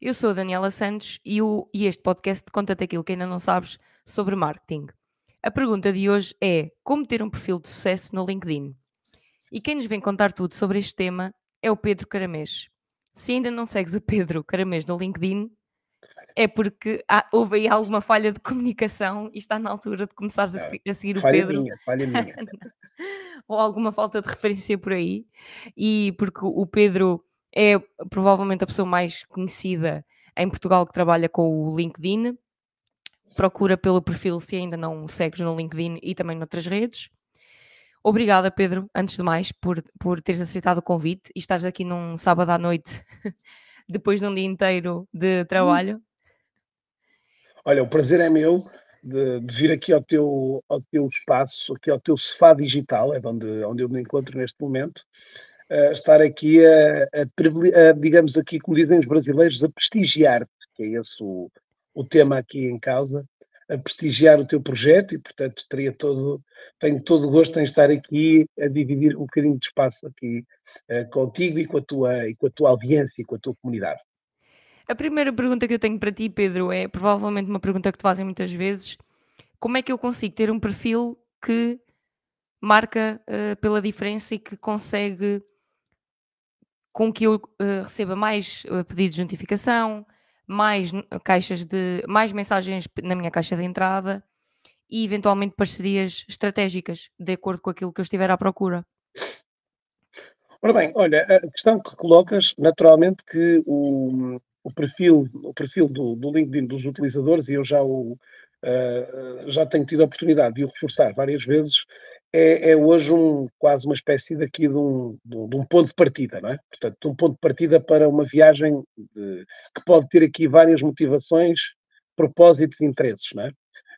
Eu sou a Daniela Santos e, o, e este podcast conta-te aquilo que ainda não sabes sobre marketing. A pergunta de hoje é como ter um perfil de sucesso no LinkedIn? E quem nos vem contar tudo sobre este tema é o Pedro Caramês. Se ainda não segues o Pedro Caramês no LinkedIn, é porque há, houve aí alguma falha de comunicação e está na altura de começares a, a seguir falha o Pedro. Minha, falha minha. Ou alguma falta de referência por aí. E porque o Pedro é provavelmente a pessoa mais conhecida em Portugal que trabalha com o LinkedIn. Procura pelo perfil se ainda não segues no LinkedIn e também noutras redes. Obrigada, Pedro, antes de mais, por, por teres aceitado o convite e estares aqui num sábado à noite, depois de um dia inteiro de trabalho. Olha, o prazer é meu de, de, vir aqui ao teu, ao teu espaço, aqui ao teu sofá digital, é onde, onde eu me encontro neste momento, uh, estar aqui a, a, a, digamos aqui, como dizem os brasileiros, a prestigiar, que é esse o, o tema aqui em causa, a prestigiar o teu projeto e, portanto, teria todo, tenho todo o gosto em estar aqui a dividir um bocadinho de espaço aqui uh, contigo e com, a tua, e com a tua audiência e com a tua comunidade. A primeira pergunta que eu tenho para ti, Pedro, é provavelmente uma pergunta que te fazem muitas vezes. Como é que eu consigo ter um perfil que marca uh, pela diferença e que consegue com que eu uh, receba mais uh, pedidos de notificação, mais caixas de mais mensagens na minha caixa de entrada e eventualmente parcerias estratégicas de acordo com aquilo que eu estiver à procura. Ora bem, olha, a questão que colocas, naturalmente que o, o perfil, o perfil do, do LinkedIn dos utilizadores, e eu já, o, uh, já tenho tido a oportunidade de o reforçar várias vezes, é, é, hoje um, quase uma espécie daqui de um, de um, ponto de partida, não é? Portanto, de um ponto de partida para uma viagem de, que pode ter aqui várias motivações, propósitos e interesses, não é?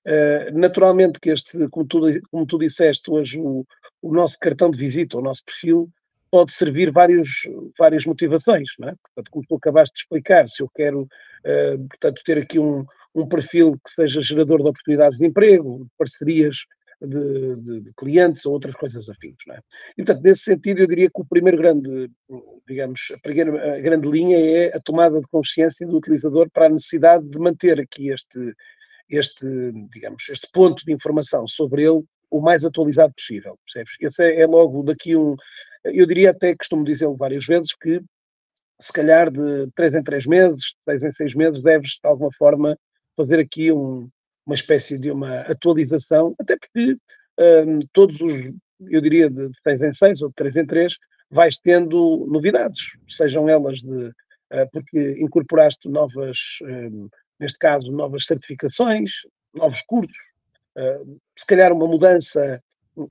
Uh, naturalmente que este, como tu, como tu disseste, hoje o, o nosso cartão de visita, o nosso perfil, pode servir vários, várias motivações, não é? Portanto, como tu acabaste de explicar, se eu quero, uh, portanto, ter aqui um, um perfil que seja gerador de oportunidades de emprego, parcerias de, de, de, clientes ou outras coisas afins. Não é? E, portanto, nesse sentido, eu diria que o primeiro grande, digamos, a primeira a grande linha é a tomada de consciência do utilizador para a necessidade de manter aqui este, este, digamos, este ponto de informação sobre ele o mais atualizado possível, percebes? Esse é, é logo daqui um, eu diria até, costumo dizê-lo várias vezes, que se calhar de três em três meses, seis em seis meses, deves de alguma forma fazer aqui um, uma espécie de uma atualização, até porque um, todos os, eu diria, de 6 em 6 ou de 3 em 3, vais tendo novidades, sejam elas de, uh, porque incorporaste novas, um, neste caso, novas certificações, novos cursos, uh, se calhar uma mudança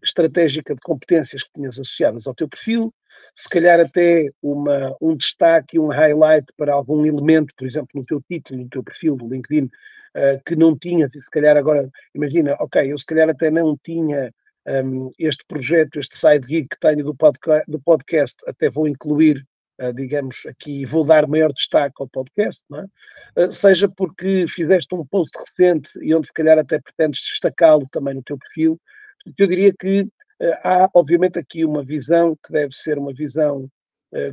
estratégica de competências que tinhas associadas ao teu perfil, se calhar até uma, um destaque, um highlight para algum elemento, por exemplo, no teu título, no teu perfil do LinkedIn, uh, que não tinhas, e se calhar agora, imagina, ok, eu se calhar até não tinha um, este projeto, este side gig que tenho do, podca do podcast, até vou incluir, uh, digamos, aqui, vou dar maior destaque ao podcast, é? uh, seja porque fizeste um post recente e onde se calhar até pretendes destacá-lo também no teu perfil, eu diria que há, obviamente, aqui uma visão que deve ser uma visão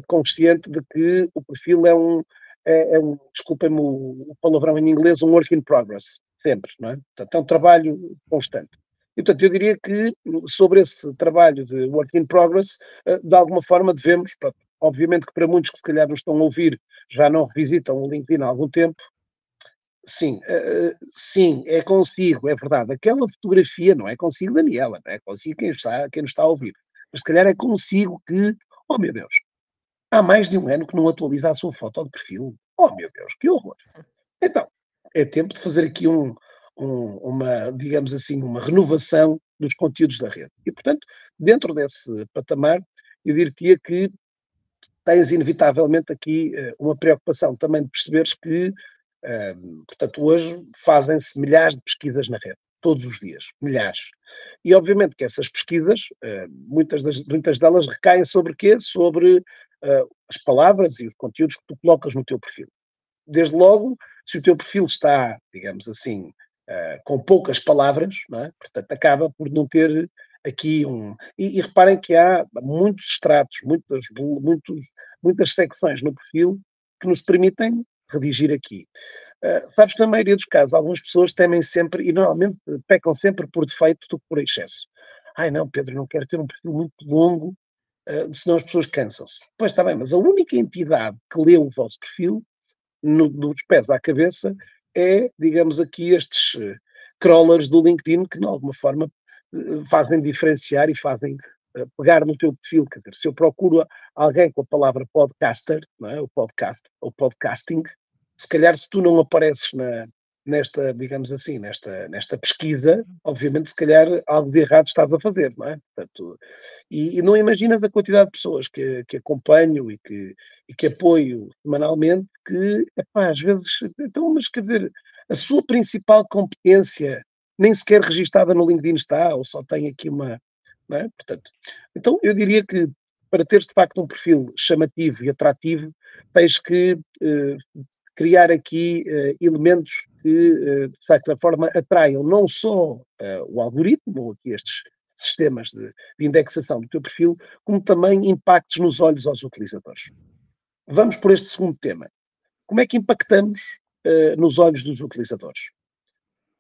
consciente de que o perfil é um, é, é um, desculpem-me o, o, palavrão em inglês, um work in progress, sempre, não é? Portanto, é um trabalho constante. E, portanto, eu diria que sobre esse trabalho de work in progress, eh, de alguma forma devemos, obviamente que para muitos que se calhar nos estão a ouvir já não revisitam o LinkedIn há algum tempo, sim, uh, sim, é consigo, é verdade. Aquela fotografia não é consigo Daniela, não é consigo quem, está, quem nos está a ouvir, mas se calhar é consigo que, oh meu Deus, há mais de um ano que não atualiza a sua foto de perfil. Oh meu Deus, que horror! Então, é tempo de fazer aqui um, um, uma, digamos assim, uma renovação dos conteúdos da rede. E, portanto, dentro desse patamar, eu diria que tens inevitavelmente aqui uh, uma preocupação também de perceberes que, uh, portanto, hoje fazem-se milhares de pesquisas na rede, todos os dias, milhares. E obviamente que essas pesquisas, uh, muitas, das, muitas delas recaem sobre quê? Sobre uh, as palavras e os conteúdos que tu colocas no teu perfil. Desde logo, se o teu perfil está, digamos assim, uh, com poucas palavras, é? portanto, acaba por não ter aqui um. E, e, reparem que há muitos estratos, muitas, muitos, muitas secções no perfil que nos permitem redigir aqui. Uh, sabes que na maioria dos casos, algumas pessoas temem sempre, e normalmente pecam sempre por defeito do que por excesso. Ai não, Pedro, não quero ter um perfil muito longo, uh, senão as pessoas cansam-se. Pois está bem, mas a única entidade que lê o vosso perfil, no, dos pés à cabeça, é, digamos aqui, estes crawlers do LinkedIn que, de alguma forma, fazem diferenciar e fazem pegar no teu perfil, quer dizer, se eu procuro alguém com a palavra podcaster, não é? o podcast, ou podcasting, se calhar se tu não apareces na, nesta, digamos assim, nesta, nesta pesquisa, obviamente, se calhar algo de errado estás a fazer, não é? Portanto, e, e não imaginas a quantidade de pessoas que, que acompanho e que, e que apoio semanalmente, que, epá, às vezes, então, mas quer dizer, a sua principal competência nem sequer registada no LinkedIn está, ou só tem aqui uma, é? Portanto, então eu diria que para teres de facto um perfil chamativo e atrativo, tens que eh, criar aqui eh, elementos que, eh, de certa forma, atraiam não só o algoritmo, ou aqui estes sistemas de, de, indexação do teu perfil, como também impactos nos olhos aos utilizadores. Vamos por este segundo tema. Como é que impactamos nos olhos dos utilizadores?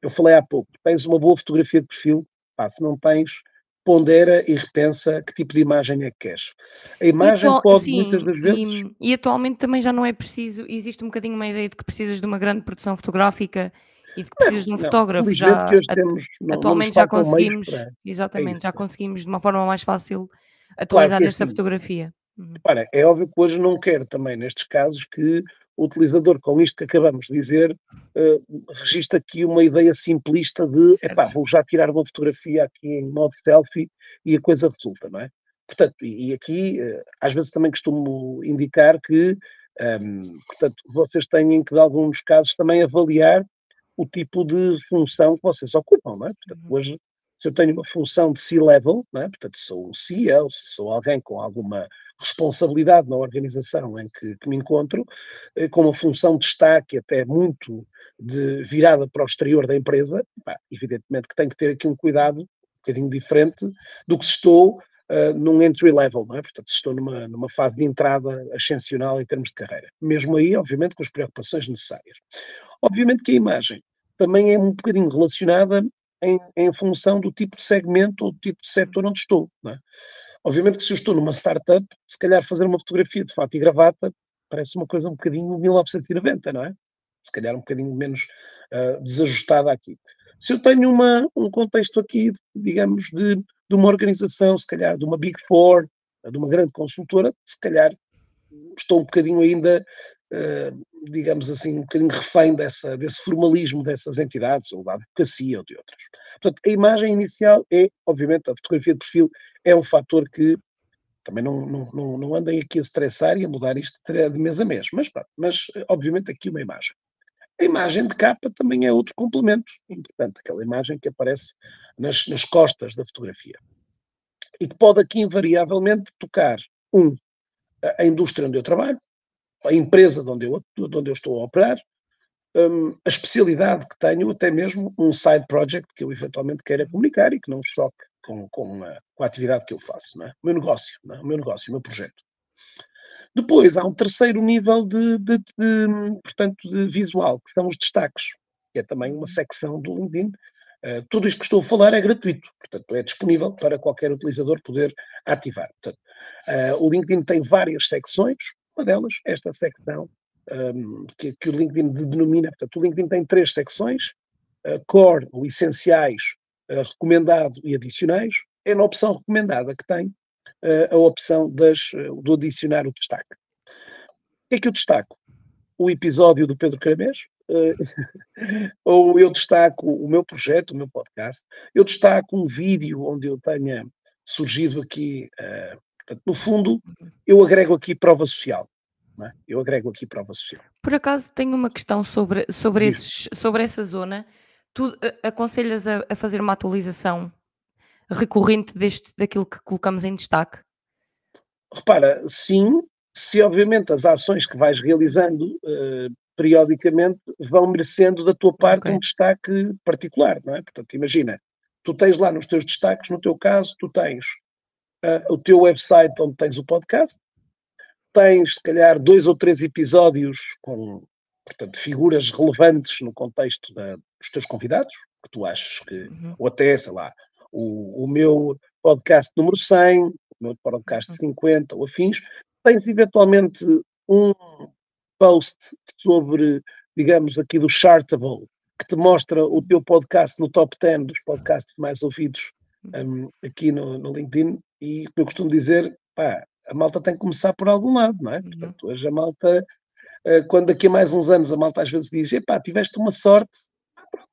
Eu falei há pouco, tens uma boa fotografia de perfil, pá, se não tens, pondera e repensa que tipo de imagem é que queres. A imagem atual, pode sim, muitas das vezes. E, e, atualmente também já não é preciso, existe um bocadinho uma ideia de que precisas de uma grande produção fotográfica e de que precisas de um não, fotógrafo. Já, temos, não, atualmente já conseguimos, para... É exatamente, é já conseguimos de uma forma mais fácil atualizar claro essa assim, fotografia. Uhum. Para, é óbvio que hoje não quero também, nestes casos, que o utilizador, com isto que acabamos de dizer, uh, registra aqui uma ideia simplista de, epá, vou já tirar uma fotografia aqui em modo selfie e a coisa resulta, não é? Portanto, e, e aqui, uh, às vezes também costumo indicar que, um, ehm, portanto, vocês têm que, em alguns casos, também avaliar o tipo de função que vocês ocupam, não é? Portanto, uhum. hoje, se eu tenho uma função de C-level, não é? Portanto, sou um CEO, sou alguém com alguma responsabilidade na organização em que, que me encontro, eh, com uma função de destaque até muito de, virada para o exterior da empresa, pá, evidentemente que tenho que ter aqui um cuidado um bocadinho diferente do que se estou uh, num entry level, não é? portanto, se estou numa, numa fase de entrada ascensional em termos de carreira. Mesmo aí, obviamente, com as preocupações necessárias. Obviamente que a imagem também é um bocadinho relacionada em, em função do tipo de segmento ou do tipo de setor onde estou. É? Obviamente que se eu estou numa startup, se calhar fazer uma fotografia de fato e gravata parece uma coisa um bocadinho 1990, não é? Se calhar um bocadinho menos uh, desajustada aqui. Se eu tenho uma, um contexto aqui, digamos, de, de uma organização, se calhar de uma Big Four, de uma grande consultora, se calhar estou um bocadinho ainda, uh, digamos assim, um bocadinho refém dessa, desse formalismo dessas entidades, ou da advocacia ou de outras. Portanto, a imagem inicial é, obviamente, a fotografia de perfil é um fator que também não, não, não, não andem aqui a estressar e a mudar isto de mês a mês, mas, mas obviamente aqui uma imagem. A imagem de capa também é outro complemento importante, aquela imagem que aparece nas, nas costas da fotografia. E que pode aqui invariavelmente tocar, um, a indústria onde eu trabalho, a empresa de onde eu, de onde eu estou a operar, um, a especialidade que tenho, até mesmo um side project que eu eventualmente queira comunicar e que não choque com, com, a, com a atividade que eu faço, é? o meu negócio, é? o meu negócio, o meu projeto. Depois há um terceiro nível de, de, de, portanto, de visual, que são os destaques, que é também uma secção do LinkedIn. Uh, tudo isto que estou a falar é gratuito, portanto, é disponível para qualquer utilizador poder ativar. Portanto, uh, o LinkedIn tem várias secções, uma delas, esta secção um, que, que, o LinkedIn denomina, portanto, o LinkedIn tem três secções, uh, core, ou essenciais, uh, recomendado e adicionais, é na opção recomendada que tem uh, a opção das, do adicionar o destaque. O que é que eu destaco? O episódio do Pedro Caramês, ou eu destaco o meu projeto, o meu podcast, eu destaco um vídeo onde eu tenha surgido aqui, portanto, no fundo, eu agrego aqui prova social. É? Eu agrego aqui prova social. Por acaso tenho uma questão sobre, sobre, esses, sobre essa zona. Tu uh, aconselhas a, a, fazer uma atualização recorrente deste, daquilo que colocamos em destaque? Repara, sim, se obviamente as ações que vais realizando uh, periodicamente vão merecendo da tua parte okay. um destaque particular, não é? Portanto, imagina, tu tens lá nos teus destaques, no teu caso, tu tens uh, o teu website onde tens o podcast, tens, se calhar, dois ou três episódios com portanto, figuras relevantes no contexto da, dos teus convidados, que tu achas que, uhum. ou até, sei lá, o, o meu podcast número 100, o meu podcast uhum. 50 ou afins, tens eventualmente um post sobre, digamos, aqui do Chartable, que te mostra o teu podcast no top 10 dos podcasts mais ouvidos um, uhum. aqui no, no, LinkedIn, e eu costumo dizer, pá, a malta tem que começar por algum lado, não é? Uhum. Portanto, hoje a malta, uh, quando daqui a mais uns anos a malta às vezes diz, epá, tiveste uma sorte,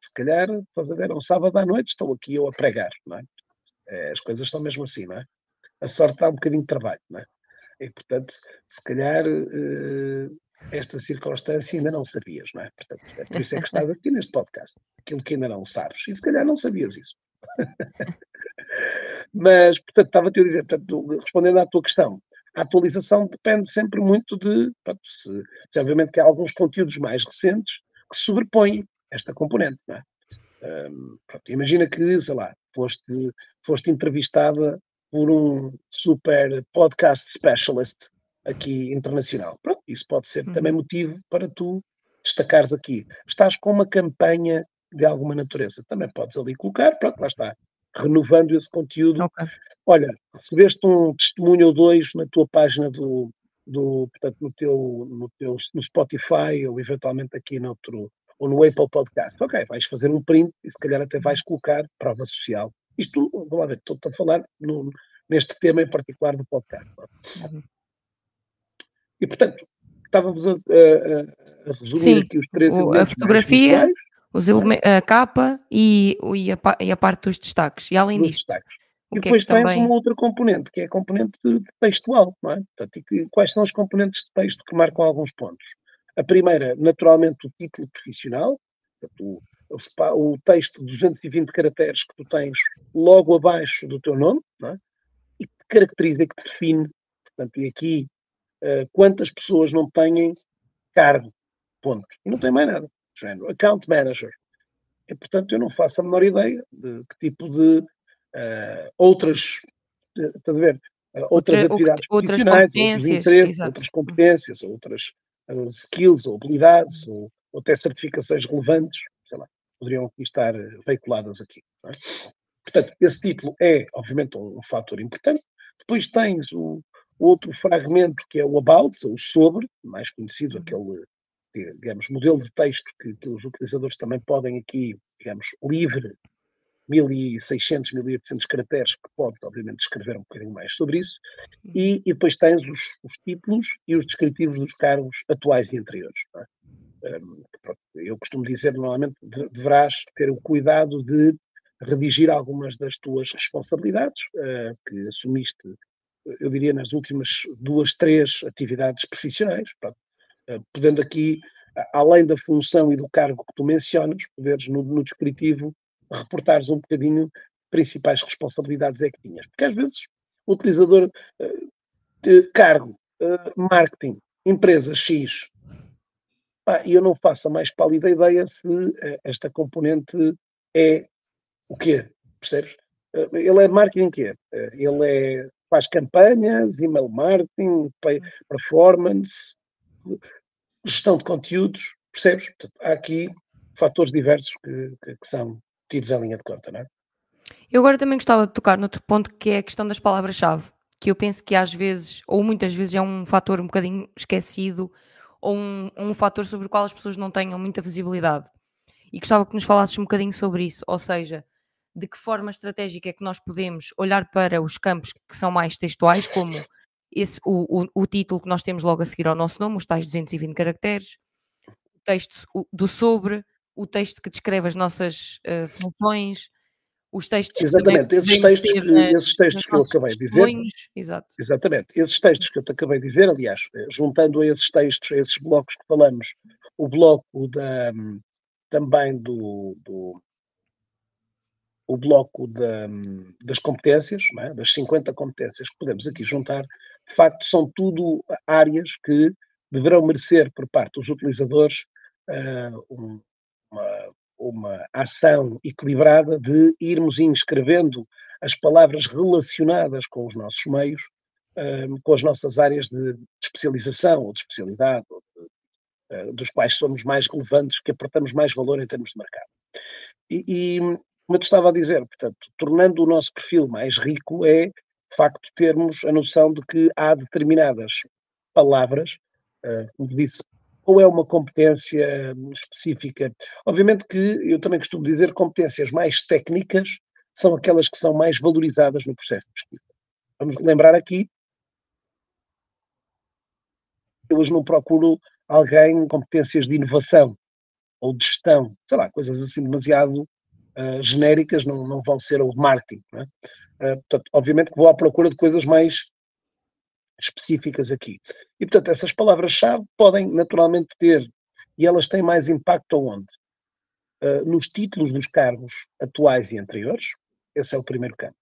se calhar, estás a ver, é um sábado à noite, estou aqui eu a pregar, não é? é as coisas são mesmo assim, não é? A sorte dá um bocadinho de trabalho, não é? E, portanto, se calhar uh, esta circunstância ainda não sabias, não é? Portanto, é por isso é que estás aqui neste podcast. Aquilo que ainda não sabes. E se calhar não sabias isso. Mas, portanto, estava-te a dizer, portanto, respondendo à tua questão, a atualização depende sempre muito de, portanto, se, se, obviamente que há alguns conteúdos mais recentes que sobrepõem esta componente, não é? Um, pronto, imagina que, sei lá, foste, foste entrevistada por um super podcast specialist aqui internacional. Pronto, isso pode ser uhum. também motivo para tu destacares aqui. Estás com uma campanha de alguma natureza, também podes ali colocar, pronto, lá está, renovando esse conteúdo. Okay. Olha, recebeste um testemunho ou dois na tua página do, do portanto, no teu, no teu no Spotify ou eventualmente aqui noutro, ou no Apple Podcast. Ok, vais fazer um print e se calhar até vais colocar prova social. Isto, vamos lá ver, estou a falar no, neste tema em particular do podcast. Uhum. E, portanto, estávamos a, a, a resumir Sim, aqui os três o, A fotografia, os é? a capa e, e, a, e, a, parte dos destaques. E além disso, e é depois é tem também... uma outra componente, que é a componente textual, não é? Portanto, quais são as componentes de texto que marcam alguns pontos? A primeira, naturalmente, o título profissional, portanto, o, o, texto de 220 caracteres que tu tens logo abaixo do teu nome, é? e que te caracteriza e que te define, portanto, e aqui uh, quantas pessoas não têm cargo, ponto. E não tem mais nada. Género, account manager. E, portanto, eu não faço a menor ideia de que tipo de uh, outras, uh, a ver, uh, outras Outra, atividades outras profissionais, outros interesses, outras competências, outras uh, skills ou habilidades, ou, ou, até certificações relevantes, sei lá, poderiam estar veiculadas aqui. É? Portanto, esse título é, obviamente, um, um fator importante. Depois tens o, outro fragmento que é o about, o sobre, mais conhecido, uhum. Digamos, modelo de texto que, que os utilizadores também podem aqui, digamos, livre, 1600, 1800 caracteres, que pode, obviamente, escrever um bocadinho mais sobre isso, uhum. e, e depois tens os, os, títulos e os descritivos dos cargos atuais e anteriores. É? Um, eu costumo dizer, normalmente, de, deverás ter o cuidado de redigir algumas das tuas responsabilidades uh, que assumiste eu diria, nas últimas duas, três atividades profissionais, pronto, podendo aqui, além da função e do cargo que tu mencionas, poderes no, no descritivo reportares um bocadinho principais responsabilidades é que tinhas. Porque às vezes o utilizador eh, de cargo, eh, marketing, empresa X, e eu não faço a mais pálida ideia se esta componente é o quê, percebes? Ele é marketing quê? Ele é faz campanhas, email marketing, performance, gestão de conteúdos, percebes? Portanto, há aqui fatores diversos que, que, que, são tidos em linha de conta, não é? Eu agora também gostava de tocar noutro ponto que é a questão das palavras-chave, que eu penso que às vezes, ou muitas vezes, é um fator um bocadinho esquecido, ou um, um fator sobre o qual as pessoas não tenham muita visibilidade. E gostava que nos falasses um bocadinho sobre isso, ou seja, de que forma estratégica é que nós podemos olhar para os campos que são mais textuais, como esse, o, o, o título que nós temos logo a seguir ao nosso nome, os tais 220 caracteres, o texto do sobre, o texto que descreve as nossas uh, funções, os textos Exatamente, esses textos, que, na, esses textos que eu acabei de dizer. Exato. Exatamente, esses textos que eu te acabei de dizer, aliás, eh, juntando a esses textos, a esses blocos que falamos, o bloco da, hum, também do, do o bloco da, das competências, é? das 50 competências que podemos aqui juntar, de facto, são tudo áreas que deverão merecer por parte dos utilizadores uh, uma, uma ação equilibrada de irmos inscrevendo as palavras relacionadas com os nossos meios, uh, com as nossas áreas de, especialização ou de especialidade, ou de, dos quais somos mais relevantes, que aportamos mais valor em termos de mercado. E, e como eu te estava a dizer, portanto, tornando o nosso perfil mais rico é, facto, termos a noção de que há determinadas palavras, uh, como disse, ou é uma competência específica. Obviamente que eu também costumo dizer competências mais técnicas são aquelas que são mais valorizadas no processo de pesquisa. Vamos lembrar aqui, eu hoje não procuro alguém com competências de inovação ou de gestão, sei lá, coisas assim demasiado uh, genéricas não, não vão ser o marketing. É? Uh, portanto, obviamente que vou à procura de coisas mais específicas aqui. E, portanto, essas palavras-chave podem naturalmente ter, e elas têm mais impacto aonde? Uh, nos títulos dos cargos atuais e anteriores, esse é o primeiro campo.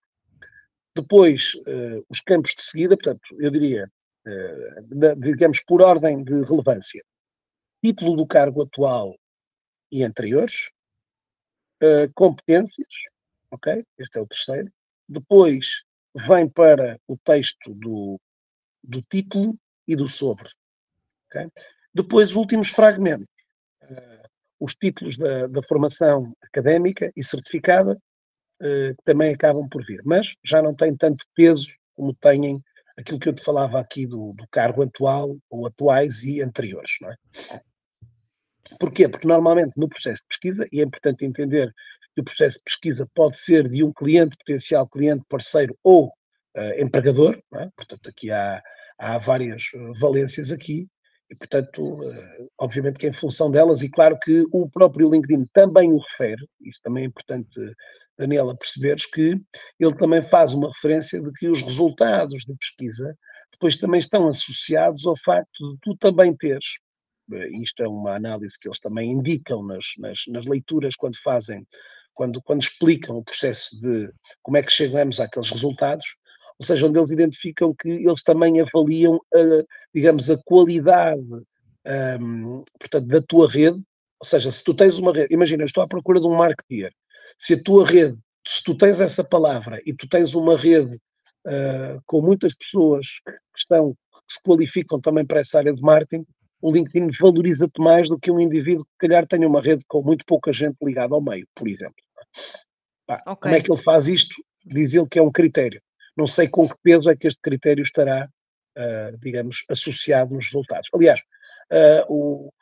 Depois, uh, os campos de seguida, portanto, eu diria, digamos, por ordem de relevância. Título do cargo atual e anteriores, competências, ok? Este é o terceiro. Depois vem para o texto do, do título e do sobre. Okay? Depois, últimos fragmentos. Uh, os títulos da, da, formação académica e certificada uh, também acabam por vir, mas já não têm tanto peso como têm aquilo que eu te falava aqui do, do cargo atual, ou atuais e anteriores. Não é? Porquê? Porque normalmente no processo de pesquisa, e é importante entender que o processo de pesquisa pode ser de um cliente, potencial cliente, parceiro ou uh, empregador, é? portanto, aqui há, há várias eh, valências aqui, e portanto, uh, obviamente que em função delas, e claro que o próprio LinkedIn também o refere, isso também é importante, Daniela, perceberes que ele também faz uma referência de que os resultados de pesquisa depois também estão associados ao facto de tu também teres, isto é uma análise que eles também indicam nas, nas, nas leituras quando fazem quando, quando explicam o processo de como é que chegamos àqueles resultados, ou seja, onde eles identificam que eles também avaliam, a, digamos, a qualidade, um, portanto, da tua rede, ou seja, se tu tens uma rede, imagina, eu estou à procura de um marketeer, se a tua rede, se tu tens essa palavra e tu tens uma rede uh, com muitas pessoas que estão, que se qualificam também para essa área de marketing, o LinkedIn valoriza-te mais do que um indivíduo que, calhar, tenha uma rede com muito pouca gente ligada ao meio, por exemplo. Okay. Como é que ele faz isto? Diz ele que é um critério. Não sei com que peso é que este critério estará, uh, digamos, associado nos resultados. Aliás, uh, o,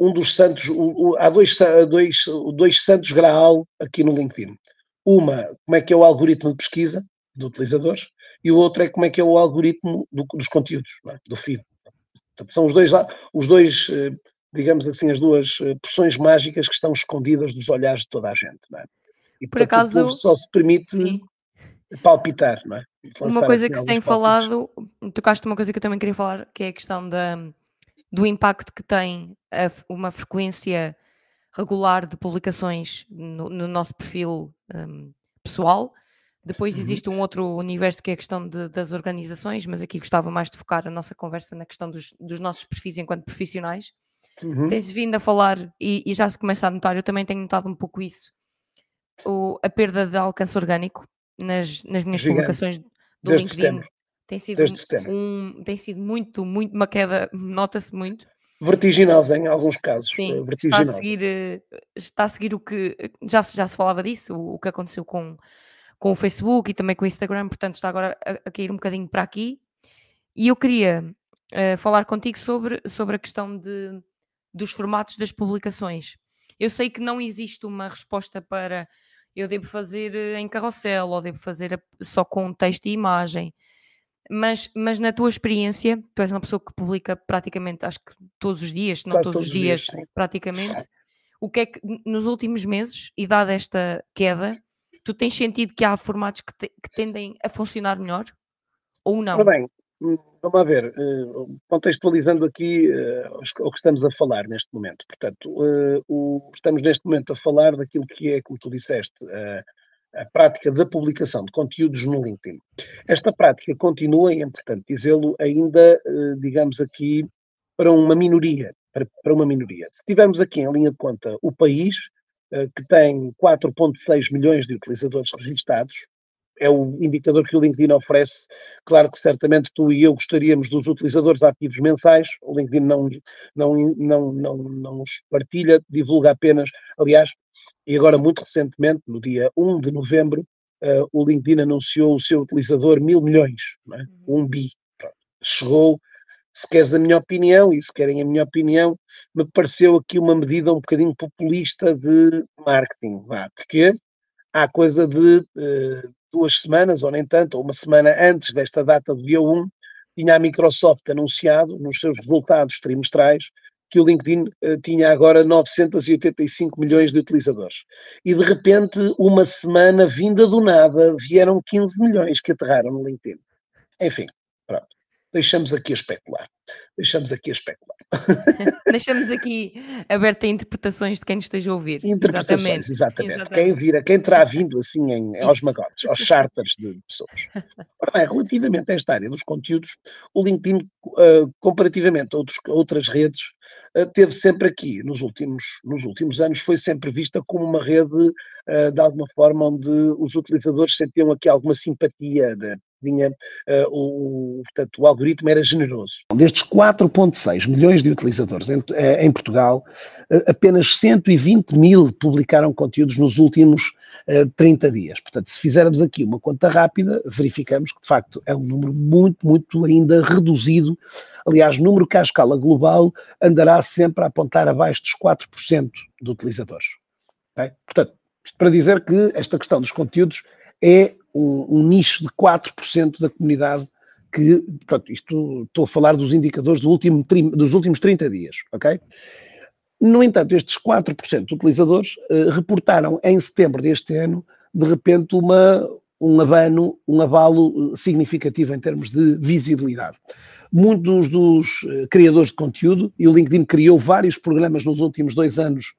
um dos santos, o, o, há dois, dois, dois santos graal aqui no LinkedIn. Uma, como é que é o algoritmo de pesquisa de utilizadores, e o outro é como é que é o algoritmo do, dos conteúdos, é? do feed. Portanto, são os dois, os dois, eh, digamos assim, as duas porções mágicas que estão escondidas dos olhares de toda a gente. É? E, Por portanto, acaso, só se permite sim palpitar, não é? Uma coisa que se tem falado, tocaste uma coisa que eu também queria falar, que é a questão da, do impacto que tem a, uma frequência regular de publicações no, no nosso perfil um, pessoal. Depois uhum. existe um outro universo que é a questão de, das organizações, mas aqui gostava mais de focar a nossa conversa na questão dos, dos nossos perfis enquanto profissionais. Uhum. Tem-se vindo a falar, e, e, já se começa a notar, eu também tenho notado um pouco isso, o, a perda de alcance orgânico nas, nas minhas Gigante. publicações do Desde LinkedIn. Setembro. Tem sido, um, tem sido muito, muito, uma queda, nota-se muito. Vertiginosa em alguns casos. Sim, está a, seguir, eh, está a seguir o que já, já se falava disso, o, o que aconteceu com, com o Facebook e também com o Instagram, portanto está agora a, a cair um bocadinho para aqui. E eu queria uh, falar contigo sobre, sobre a questão de, dos formatos das publicações. Eu sei que não existe uma resposta para eu devo fazer eh, em carrossel ou devo fazer só com texto e imagem. Mas, mas na tua experiência, tu és uma pessoa que publica praticamente, acho que todos os dias, não todos, todos, os dias, dias praticamente. O que é que nos últimos meses, e dada esta queda, tu tens sentido que há formatos que, te, que tendem a funcionar melhor? Ou não? Ora bem, vamos ver, eh, contextualizando aqui uh, o que estamos a falar neste momento. Portanto, o, estamos neste momento a falar daquilo que é, como tu disseste, a prática da publicação de conteúdos no LinkedIn. Esta prática continua, e é importante dizê-lo, ainda, digamos aqui, para uma minoria. Para, para, uma minoria. Se tivermos aqui em linha de conta o país, que tem 4,6 milhões de utilizadores registados, é o indicador que o LinkedIn oferece. Claro que certamente tu e eu gostaríamos dos utilizadores ativos mensais, o LinkedIn não, não, não, não, não os partilha, divulga apenas, aliás, e agora muito recentemente, no dia 1 de novembro, uh, o LinkedIn anunciou o seu utilizador mil milhões, é? Uhum. um bi. Chegou, se queres a minha opinião, e se querem a minha opinião, me pareceu aqui uma medida um bocadinho populista de marketing, porque há coisa de uh, duas semanas, ou nem tanto, ou uma semana antes desta data do dia 1, tinha a Microsoft anunciado nos seus resultados trimestrais que o LinkedIn uh, tinha agora 985 milhões de utilizadores. E de repente, uma semana vinda do nada, vieram 15 milhões que aterraram no LinkedIn. Enfim, pronto. Deixamos aqui a especular. Deixamos aqui a especular. Deixamos aqui aberta a interpretações de quem esteja a ouvir. Interpretações, exatamente. exatamente. exatamente. Quem vira, quem terá vindo assim em, aos magotes, aos charters de pessoas. Ora bem, relativamente a esta área dos conteúdos, o LinkedIn, uh, comparativamente a, outros, a outras redes, uh, teve sempre aqui, nos últimos, nos últimos anos, foi sempre vista como uma rede, uh, de alguma forma, onde os utilizadores sentiam aqui alguma simpatia, de, vinha, o, portanto, o algoritmo era generoso. Destes 4,6 milhões de utilizadores em, em Portugal, apenas 120 mil publicaram conteúdos nos últimos 30 dias. Portanto, se fizermos aqui uma conta rápida, verificamos que de facto é um número muito, muito ainda reduzido. Aliás, número que à escala global andará sempre a apontar abaixo dos 4% de utilizadores. Okay? Portanto, isto para dizer que esta questão dos conteúdos é um, um nicho de 4% da comunidade que, isto estou a falar dos indicadores do último, dos últimos 30 dias, ok? No entanto, estes 4% de utilizadores uh, reportaram em setembro deste ano, de repente, uma, um abano, um avalo eh, significativo em termos de visibilidade. Muitos dos uh, criadores de conteúdo, e o LinkedIn criou vários programas nos últimos dois anos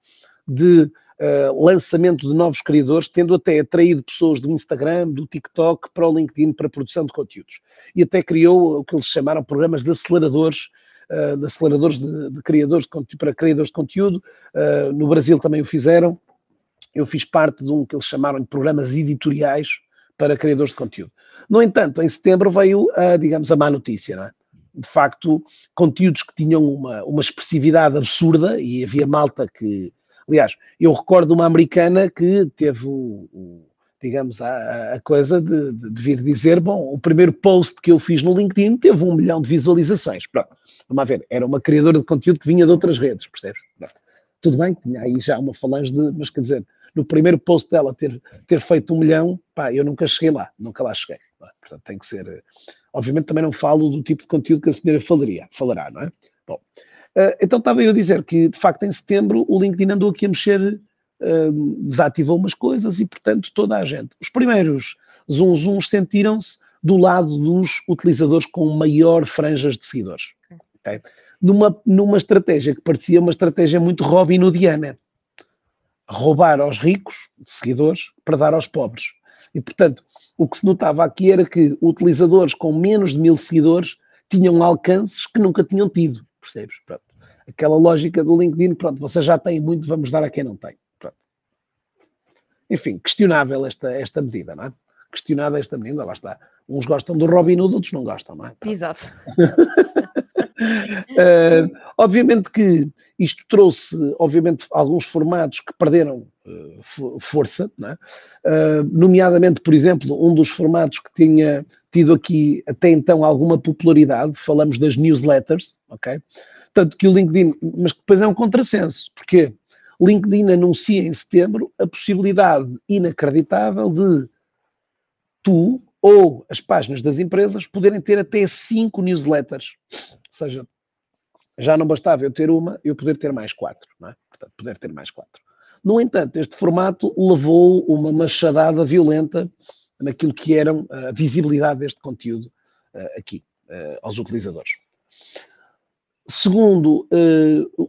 de uh, lançamento de novos criadores, tendo até atraído pessoas do Instagram, do TikTok para o LinkedIn para a produção de conteúdos. E até criou o que eles chamaram programas de aceleradores uh, de aceleradores de, de criadores de, para criadores de conteúdo. Uh, no Brasil também o fizeram. Eu fiz parte de um que eles chamaram de programas editoriais para criadores de conteúdo. No entanto, em setembro veio, a, digamos, a má notícia, não é? De facto, conteúdos que tinham uma, uma expressividade absurda e havia malta que. Aliás, eu recordo uma americana que teve digamos, a, a coisa de, de, de, vir dizer, bom, o primeiro post que eu fiz no LinkedIn teve um milhão de visualizações. Pronto, vamos ver, era uma criadora de conteúdo que vinha de outras redes, percebes? Pronto. Tudo bem, tinha aí já uma falange de, mas quer dizer, no primeiro post dela ter, ter feito um milhão, pá, eu nunca cheguei lá, nunca lá cheguei. Portanto, tem que ser, obviamente também não falo do tipo de conteúdo que a senhora falaria, falará, não é? Bom, eh, então estava eu a dizer que, de facto, em setembro o LinkedIn andou aqui a mexer desativou umas coisas e, portanto, toda a gente. Os primeiros zunzuns sentiram-se do lado dos utilizadores com maior franjas de seguidores. Okay? Numa, numa estratégia que parecia uma estratégia muito Robin Hoodiana. Roubar aos ricos de seguidores para dar aos pobres. E, portanto, o que se notava aqui era que utilizadores com menos de mil seguidores tinham alcances que nunca tinham tido, percebes? Pronto. Aquela lógica do LinkedIn, pronto, você já tem muito, vamos dar a quem não tem. Enfim, questionável esta, esta medida, não é? Questionada esta medida, lá está. Uns gostam do Robin Hood, outros não gostam, não é? Exato. uh, obviamente que isto trouxe, obviamente, alguns formatos que perderam uh, força, uh, nomeadamente, por exemplo, um dos formatos que tinha tido aqui até então alguma popularidade, falamos das newsletters, ok? Tanto que o LinkedIn, mas depois é um contrassenso, porque LinkedIn anuncia em setembro a possibilidade inacreditável de tu ou as páginas das empresas poderem ter até cinco newsletters. Ou seja, já não bastava eu ter uma, eu poder ter mais quatro, não é? Portanto, poder ter mais quatro. No entanto, este formato levou uma machadada violenta naquilo que era a visibilidade deste conteúdo uh, aqui, uh, aos utilizadores. Segundo,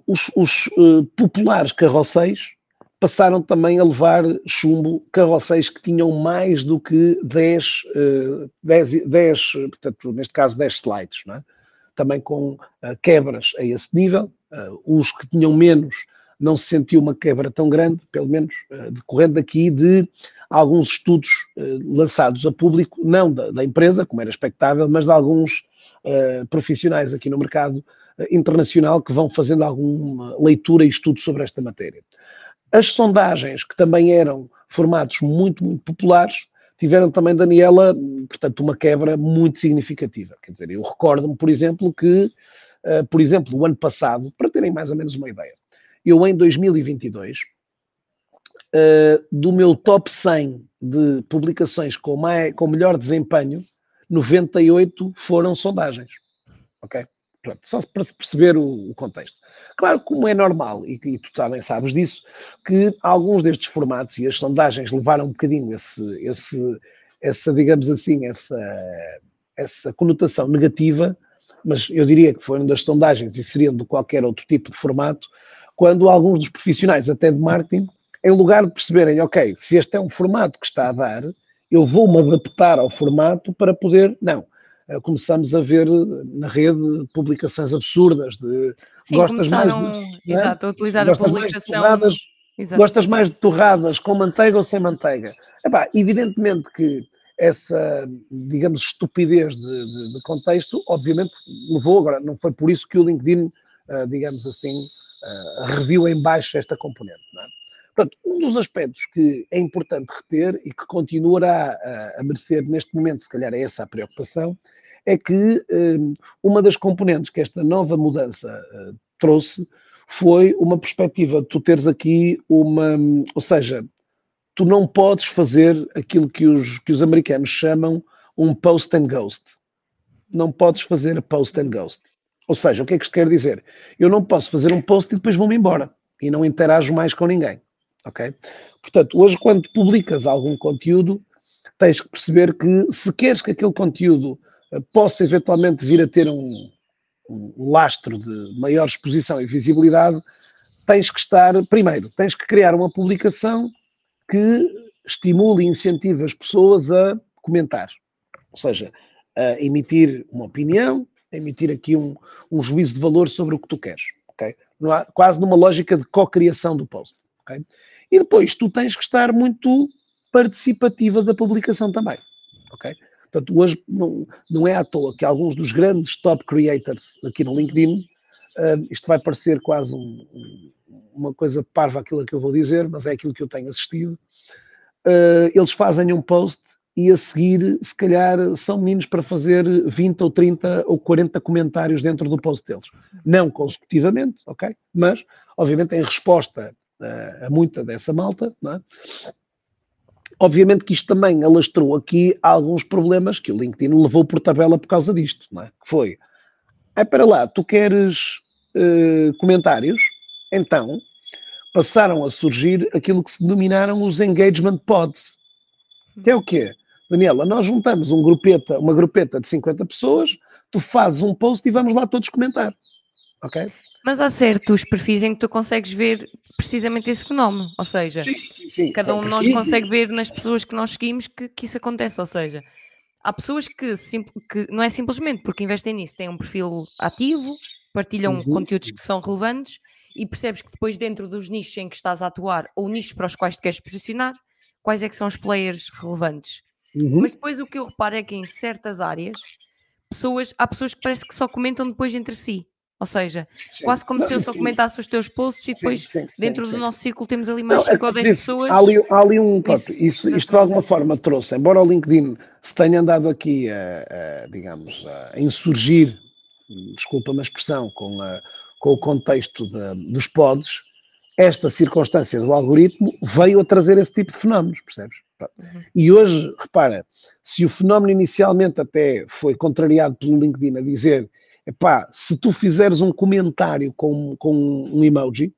os, os populares carroceiros passaram também a levar chumbo carroceiros que tinham mais do que 10, uh, 10, 10 portanto, neste caso 10 slides, é? Também com uh, quebras a esse nível. os que tinham menos não se sentiu uma quebra tão grande, pelo menos uh, decorrendo aqui de alguns estudos uh, lançados a público, não da, da, empresa, como era expectável, mas de alguns uh, profissionais aqui no mercado internacional que vão fazendo alguma leitura e estudo sobre esta matéria. As sondagens, que também eram formatos muito, muito populares, tiveram também, Daniela, portanto, uma quebra muito significativa. Quer dizer, eu recordo-me, por exemplo, que, por exemplo, o ano passado, para terem mais ou menos uma ideia, eu em 2022, uh, eh, do meu top 100 de publicações com, com melhor desempenho, 98 foram sondagens. Ok? Pronto, só para se perceber o, contexto. Claro, como é normal, e, e, tu também sabes disso, que alguns destes formatos e as sondagens levaram um bocadinho esse, esse, essa, digamos assim, essa, essa conotação negativa, mas eu diria que foram das sondagens e seriam de qualquer outro tipo de formato, quando alguns dos profissionais, até de marketing, em lugar de perceberem, ok, se este é um formato que está a dar, eu vou-me adaptar ao formato para poder. Não. Eh, começamos a ver na rede publicações absurdas de Sim, gostas mais de, é? exato, a utilizar gostas a publicação. Mais de torradas, gostas mais de torradas com manteiga ou sem manteiga? Epá, evidentemente que essa, digamos, estupidez de, de, de, contexto, obviamente levou, agora não foi por isso que o LinkedIn, uh, digamos assim, reviu em baixo esta componente. É? Portanto, um dos aspectos que é importante reter e que continuará a, a merecer neste momento, se calhar é essa a preocupação, é que um, uma das componentes que esta nova mudança uh, trouxe foi uma perspectiva de tu teres aqui uma, ou seja, tu não podes fazer aquilo que os, que os americanos chamam um post and ghost. Não podes fazer post and ghost. Ou seja, o que é que isto quer dizer? Eu não posso fazer um post e depois vou-me embora e não interajo mais com ninguém. Ok? Portanto, hoje, quando publicas algum conteúdo, tens que perceber que se queres que aquele conteúdo possa eventualmente vir a ter um, um lastro de maior exposição e visibilidade, tens que estar, primeiro, tens que criar uma publicação que estimule e incentive as pessoas a comentar. Ou seja, a emitir uma opinião, emitir aqui um, um juízo de valor sobre o que tu queres, ok? Há, quase numa lógica de co-criação do post, ok? E depois tu tens que estar muito participativa da publicação também, ok? Portanto, hoje não, não é à toa que alguns dos grandes top creators aqui no LinkedIn, uh, isto vai parecer quase um, um, uma coisa parva aquilo que eu vou dizer, mas é aquilo que eu tenho assistido, uh, eles fazem um post e a seguir, se calhar, são meninos para fazer 20 ou 30 ou 40 comentários dentro do post deles. Não consecutivamente, ok? Mas, obviamente, em resposta uh, a muita dessa malta, é? Obviamente que isto também alastrou aqui alguns problemas que o LinkedIn levou por tabela por causa disto, não é? Que foi, é para lá, tu queres uh, comentários? Então, passaram a surgir aquilo que se denominaram os engagement pods. Que é o quê? Daniela, nós juntamos um grupeta, uma grupeta de 50 pessoas, tu fazes um post e vamos lá todos comentar. Ok? Mas há certos perfis em que tu consegues ver precisamente esse fenómeno. Ou seja, sim, sim, sim. cada um de nós consegue ver nas pessoas que nós seguimos que, que isso acontece. Ou seja, há pessoas que, que, não é simplesmente porque investem nisso, têm um perfil ativo, partilham uhum. conteúdos que são relevantes e percebes que depois, dentro dos nichos em que estás a atuar ou nichos para os quais te queres posicionar, quais é que são os players relevantes. Uhum. Mas depois o que eu reparo é que em certas áreas pessoas, há pessoas que parece que só comentam depois entre si. Ou seja, sim. quase como não, se eu só comentasse os teus posts e depois sim, sim, dentro do nosso círculo temos ali mais 5 ou 10 pessoas. Há ali, há ali um. Isso, isso, isto de alguma forma trouxe, embora o LinkedIn se tenha andado aqui a, a digamos, a insurgir, desculpa a expressão, com, a, com o contexto de, dos pods, esta circunstância do algoritmo veio a trazer esse tipo de fenómenos, percebes? Uhum. E hoje, repara, se o fenómeno inicialmente até foi contrariado pelo LinkedIn a dizer, epá, se tu fizeres um comentário com, com um emoji,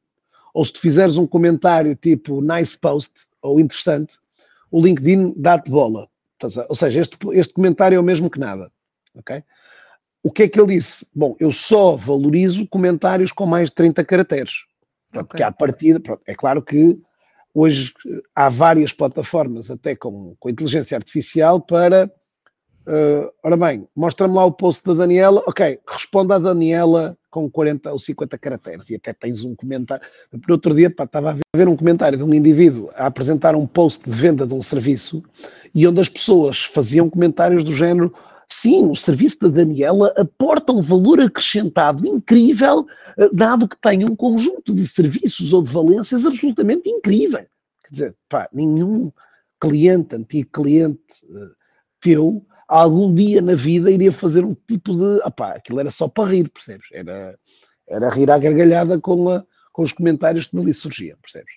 ou se tu fizeres um comentário tipo nice post ou interessante, o LinkedIn dá-te bola. Ou seja, este, este comentário é o mesmo que nada. ok? O que é que ele disse? Bom, eu só valorizo comentários com mais de 30 caracteres. Okay. Porque à partida, pronto, é claro que hoje há várias plataformas, até com, com inteligência artificial, para Uh, ora bem, mostra-me lá o post da Daniela. Ok, responda a Daniela com 40 ou 50 caracteres e até tens um comentário. Por outro dia, pá, estava a ver um comentário de um indivíduo a apresentar um post de venda de um serviço e onde as pessoas faziam comentários do género sim, o serviço da Daniela aporta um valor acrescentado incrível, eh, dado que tem um conjunto de serviços ou de valências absolutamente incrível. Quer dizer, pá, nenhum cliente, antigo cliente uh, teu, algum dia na vida iria fazer um tipo de. Opá, aquilo era só para rir, percebes? Era, era rir à gargalhada com, a, com os comentários que ali surgiam, percebes?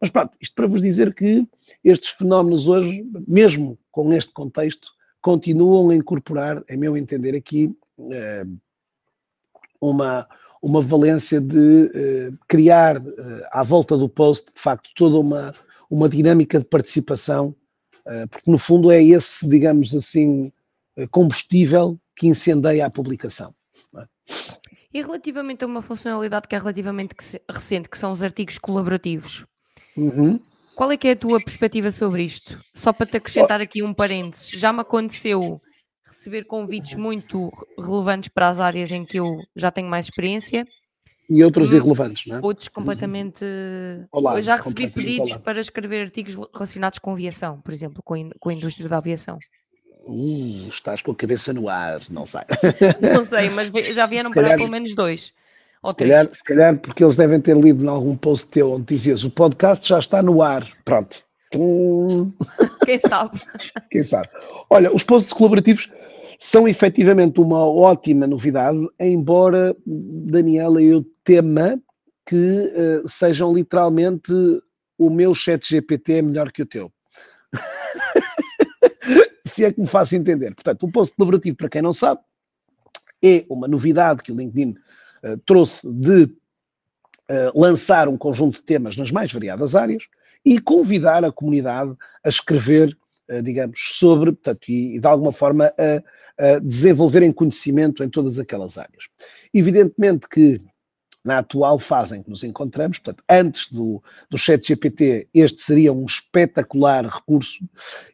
Mas pronto, isto para vos dizer que estes fenómenos hoje, mesmo com este contexto, continuam a incorporar, em meu entender, aqui eh, uma, uma valência de eh, criar eh, à volta do post, de facto, toda uma, uma dinâmica de participação, porque no fundo é esse, digamos assim, combustível que incendeia a publicação. É? E relativamente a uma funcionalidade que é relativamente recente, que são os artigos colaborativos, uhum. Qual é que é a tua perspectiva sobre isto? Só para te acrescentar aqui um parênteses, já me aconteceu receber convites muito relevantes para as áreas em que eu já tenho mais experiência. E outros hum, irrelevantes, não é? Outros completamente. Olá, eu já recebi pedidos olá. para escrever artigos relacionados com aviação, por exemplo, com a, com a indústria da aviação. Uh, estás com a cabeça no ar, não sei. Não sei, mas já vieram para pelo menos dois. Se calhar, se calhar, porque eles devem ter lido em algum post teu onde dizias o podcast já está no ar. Pronto. Quem sabe? Quem sabe? Olha, os posts colaborativos são efetivamente uma ótima novidade, embora, Daniela, eu tema que uh, sejam literalmente o meu chat GPT é melhor que o teu. Se é que me faço entender. Portanto, o post colaborativo, para quem não sabe, é uma novidade que o LinkedIn eh, trouxe de uh, lançar um conjunto de temas nas mais variadas áreas e convidar a comunidade a escrever, uh, digamos, sobre, portanto, e, de alguma forma a, desenvolverem conhecimento em todas aquelas áreas. Evidentemente que na atual fase em que nos encontramos, portanto, antes do, do chat GPT, este seria um espetacular recurso.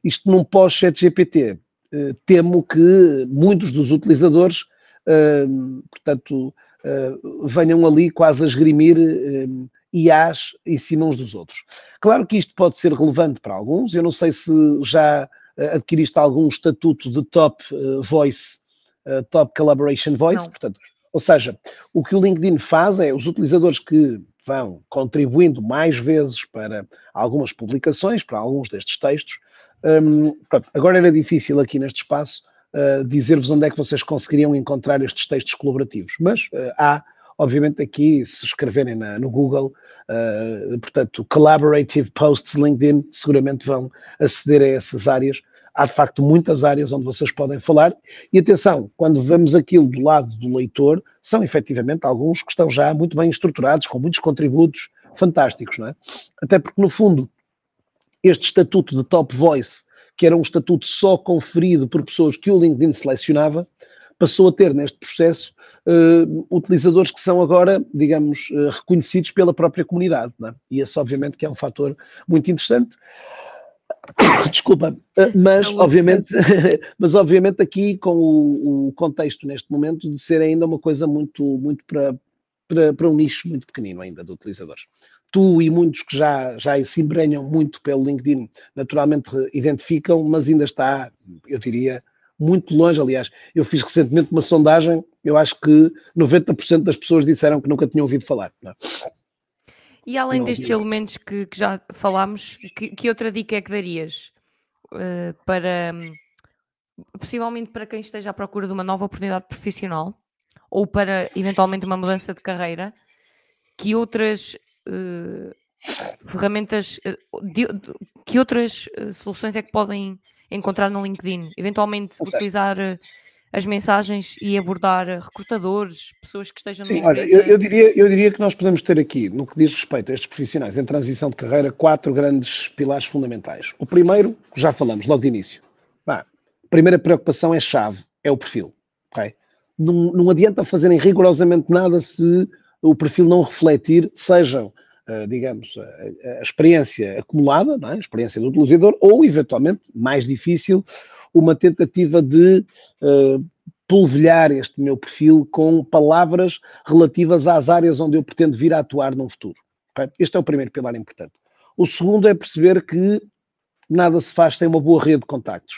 Isto num pós-chat GPT, eh, temo que muitos dos utilizadores, eh, portanto, uh, venham ali quase a esgrimir IAs em cima uns dos outros. Claro que isto pode ser relevante para alguns, eu não sei se já adquiriste algum estatuto de top uh, voice, top collaboration voice, não. portanto, ou seja, o que o LinkedIn faz é os utilizadores que vão contribuindo mais vezes para algumas publicações, para alguns destes textos. Um, pronto, agora era difícil aqui neste espaço uh, dizer-vos onde é que vocês conseguiriam encontrar estes textos colaborativos. Mas uh, há, obviamente, aqui, se escreverem na, no Google, uh, portanto, Collaborative Posts LinkedIn, seguramente vão aceder a essas áreas. Há, de facto, muitas áreas onde vocês podem falar. E atenção, quando vemos aquilo do lado do leitor, são efetivamente alguns que estão já muito bem estruturados, com muitos contributos fantásticos, não é? Até porque, no fundo, este estatuto de top voice que era um estatuto só conferido por pessoas que o LinkedIn selecionava, passou a ter neste processo uh, utilizadores que são agora, digamos, uh, reconhecidos pela própria comunidade. É? E esse, obviamente, que é um fator muito interessante. Desculpa, uh, mas obviamente, mas obviamente aqui com o, o, contexto neste momento de ser ainda uma coisa muito, muito para, para, para um nicho muito pequenino ainda de utilizadores tu e muitos que já, já se embrenham muito pelo LinkedIn naturalmente identificam, mas ainda está, eu diria, muito longe. Aliás, eu fiz recentemente uma sondagem, eu acho que 90% das pessoas disseram que nunca tinham ouvido falar. É? E além não destes elementos que, que, já falámos, que, que, outra dica é que darias uh, para, possivelmente para quem esteja à procura de uma nova oportunidade profissional ou para eventualmente uma mudança de carreira, que outras uh, ferramentas, uh, de, de, que outras soluções é que podem encontrar no LinkedIn? Eventualmente utilizar as mensagens e abordar recrutadores, pessoas que estejam Sim, olha, eu, eu, diria, eu diria que nós podemos ter aqui, no que diz respeito a estes profissionais em transição de carreira, quatro grandes pilares fundamentais. O primeiro, já falamos logo de início. a primeira preocupação é chave, é o perfil. Não, não adianta fazerem rigorosamente nada se o perfil não refletir, sejam, digamos, a, a, experiência acumulada, é? a experiência do utilizador, ou, eventualmente, mais difícil, uma tentativa de uh, polvilhar este meu perfil com palavras relativas às áreas onde eu pretendo vir a atuar no futuro. Okay? Este é o primeiro pilar importante. O segundo é perceber que nada se faz sem uma boa rede de contactos.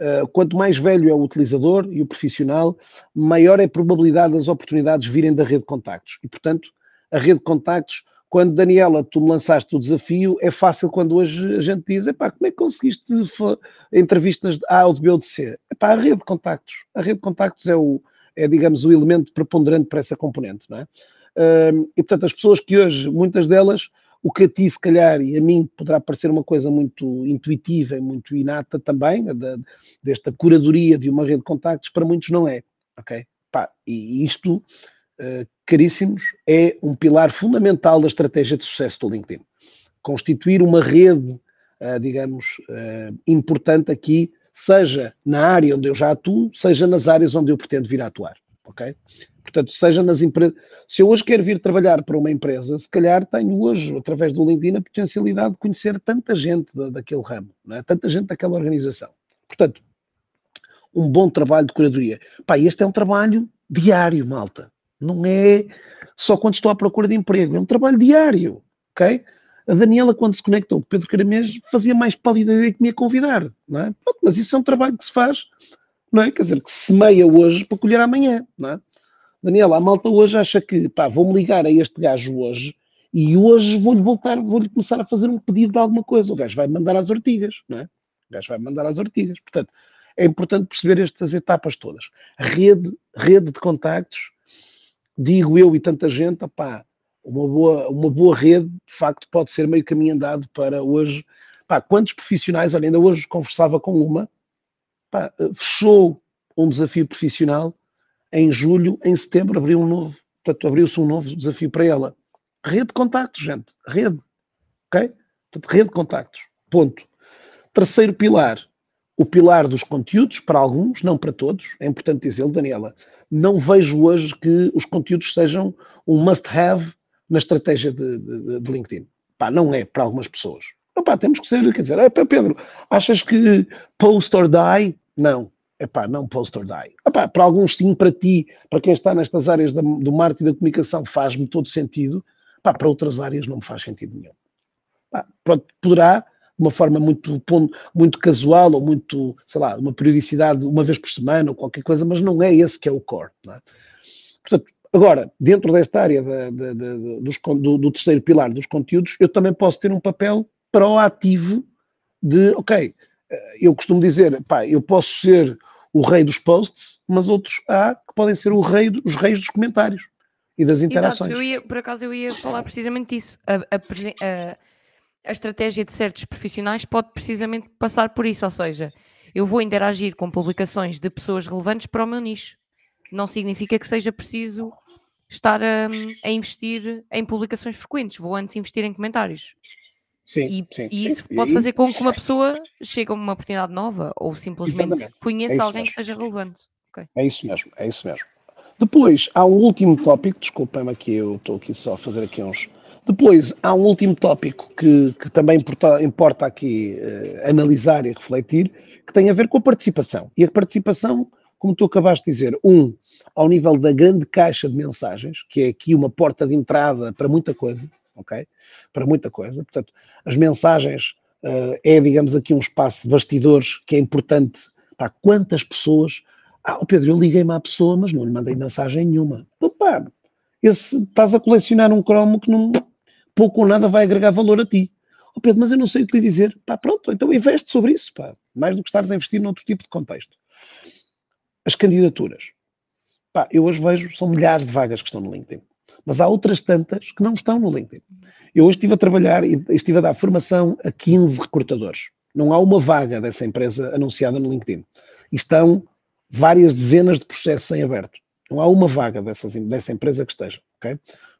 Uh, quanto mais velho é o utilizador e o profissional, maior é a probabilidade das oportunidades virem da rede de contactos. E, portanto, a rede de contactos, quando Daniela, tu me lançaste o desafio, é fácil quando hoje a gente diz, epá, como é que conseguiste entrevistas de A ou de B ou de C? Epá, a rede de contactos. A rede de contactos é, o, é digamos, o elemento preponderante para essa componente, não é? E, portanto, as pessoas que hoje, muitas delas, o que a ti, se calhar, e a mim poderá parecer uma coisa muito intuitiva e muito inata também, desta curadoria de uma rede de contactos, para muitos não é, ok? E isto, caríssimos, é um pilar fundamental da estratégia de sucesso do LinkedIn. Constituir uma rede, uh, digamos, uh, importante aqui, seja na área onde eu já atuo, seja nas áreas onde eu pretendo vir a atuar, ok? Portanto, seja nas empresas. Se eu hoje quero vir trabalhar para uma empresa, se calhar tenho hoje, através do LinkedIn, a potencialidade de conhecer tanta gente da, daquele ramo, é? tanta gente daquela organização. Portanto, um bom trabalho de curadoria. Pá, este é um trabalho diário, malta. Não é só quando estou à procura de emprego, é um trabalho diário, ok? A Daniela, quando se conectou com Pedro Caramês, fazia mais pálida ideia que me ia convidar, não é? Mas isso é um trabalho que se faz, não é? Quer dizer, que se semeia hoje para colher amanhã, não é? Daniela, a malta hoje acha que, pá, vou-me ligar a este gajo hoje e hoje vou-lhe voltar, vou-lhe começar a fazer um pedido de alguma coisa. O gajo vai mandar às ortigas, não é? O gajo vai mandar às ortigas. Portanto, é importante perceber estas etapas todas. Rede, rede de contactos, digo eu e tanta gente, pá, uma boa, uma boa rede, de facto, pode ser meio caminho andado para hoje. Pá, quantos profissionais, olha, ainda hoje conversava com uma, pá, fechou um desafio profissional em julho, em setembro, abriu um novo. Portanto, abriu-se um novo desafio para ela. Rede de contactos, gente. Rede. Ok? Portanto, rede de contactos. Ponto. Terceiro pilar. O pilar dos conteúdos, para alguns, não para todos. É importante dizê-lo, Daniela. Não vejo hoje que os conteúdos sejam um must-have na estratégia de, de, de, LinkedIn. Pá, não é para algumas pessoas. Pá, temos que ser, quer dizer, é, Pedro, achas que post or die? Não epá, não post or die. Epá, para alguns sim, para ti, para quem está nestas áreas da, do marketing e da comunicação faz-me todo sentido, epá, para outras áreas não me faz sentido nenhum. Epá, poderá, de uma forma muito, muito casual ou muito, sei lá, uma periodicidade uma vez por semana ou qualquer coisa, mas não é esse que é o core. É? Portanto, agora, dentro desta área da, da, da, dos, do, do terceiro pilar dos conteúdos, eu também posso ter um papel proativo de, ok, eh, eu costumo dizer, pá, eu posso ser o rei dos posts, mas outros há que podem ser o rei, os reis dos comentários e das interações. Exato, eu ia, por acaso eu ia falar precisamente disso. A, a, a, a, estratégia de certos profissionais pode precisamente passar por isso, ou seja, eu vou interagir com publicações de pessoas relevantes para o meu nicho. Não significa que seja preciso estar a, a investir em publicações frequentes, vou antes investir em comentários. Sim, e, sim, e isso sim. pode fazer com que uma pessoa chegue a uma oportunidade nova ou simplesmente Exatamente. conheça é alguém mesmo. que seja relevante. Okay. É isso mesmo, é isso mesmo. Depois, há um último tópico, desculpem-me aqui, eu estou aqui só a fazer aqui uns... Depois, há um último tópico que, que também importa, aqui uh, analisar e refletir, que tem a ver com a participação. E a participação, como tu acabaste de dizer, um, ao nível da grande caixa de mensagens, que é aqui uma porta de entrada para muita coisa, ok? Para muita coisa. Portanto, as mensagens uh, é, digamos, aqui um espaço de bastidores que é importante para quantas pessoas. Ah, Pedro, eu liguei-me à pessoa, mas não lhe mandei mensagem nenhuma. Pá, esse, estás a colecionar um cromo que não, pouco ou nada vai agregar valor a ti. Oh Pedro, mas eu não sei o que lhe dizer. Pá, pronto, então investe sobre isso, pá. Mais do que estares a investir noutro tipo de contexto. As candidaturas. Pá, eu hoje vejo, são milhares de vagas que estão no LinkedIn. Mas há outras tantas que não estão no LinkedIn. Eu hoje estive a trabalhar e estive a dar formação a 15 recrutadores. Não há uma vaga dessa empresa anunciada no LinkedIn. Estão várias dezenas de processos em aberto. Não há uma vaga dessas, dessa empresa que esteja. Okay?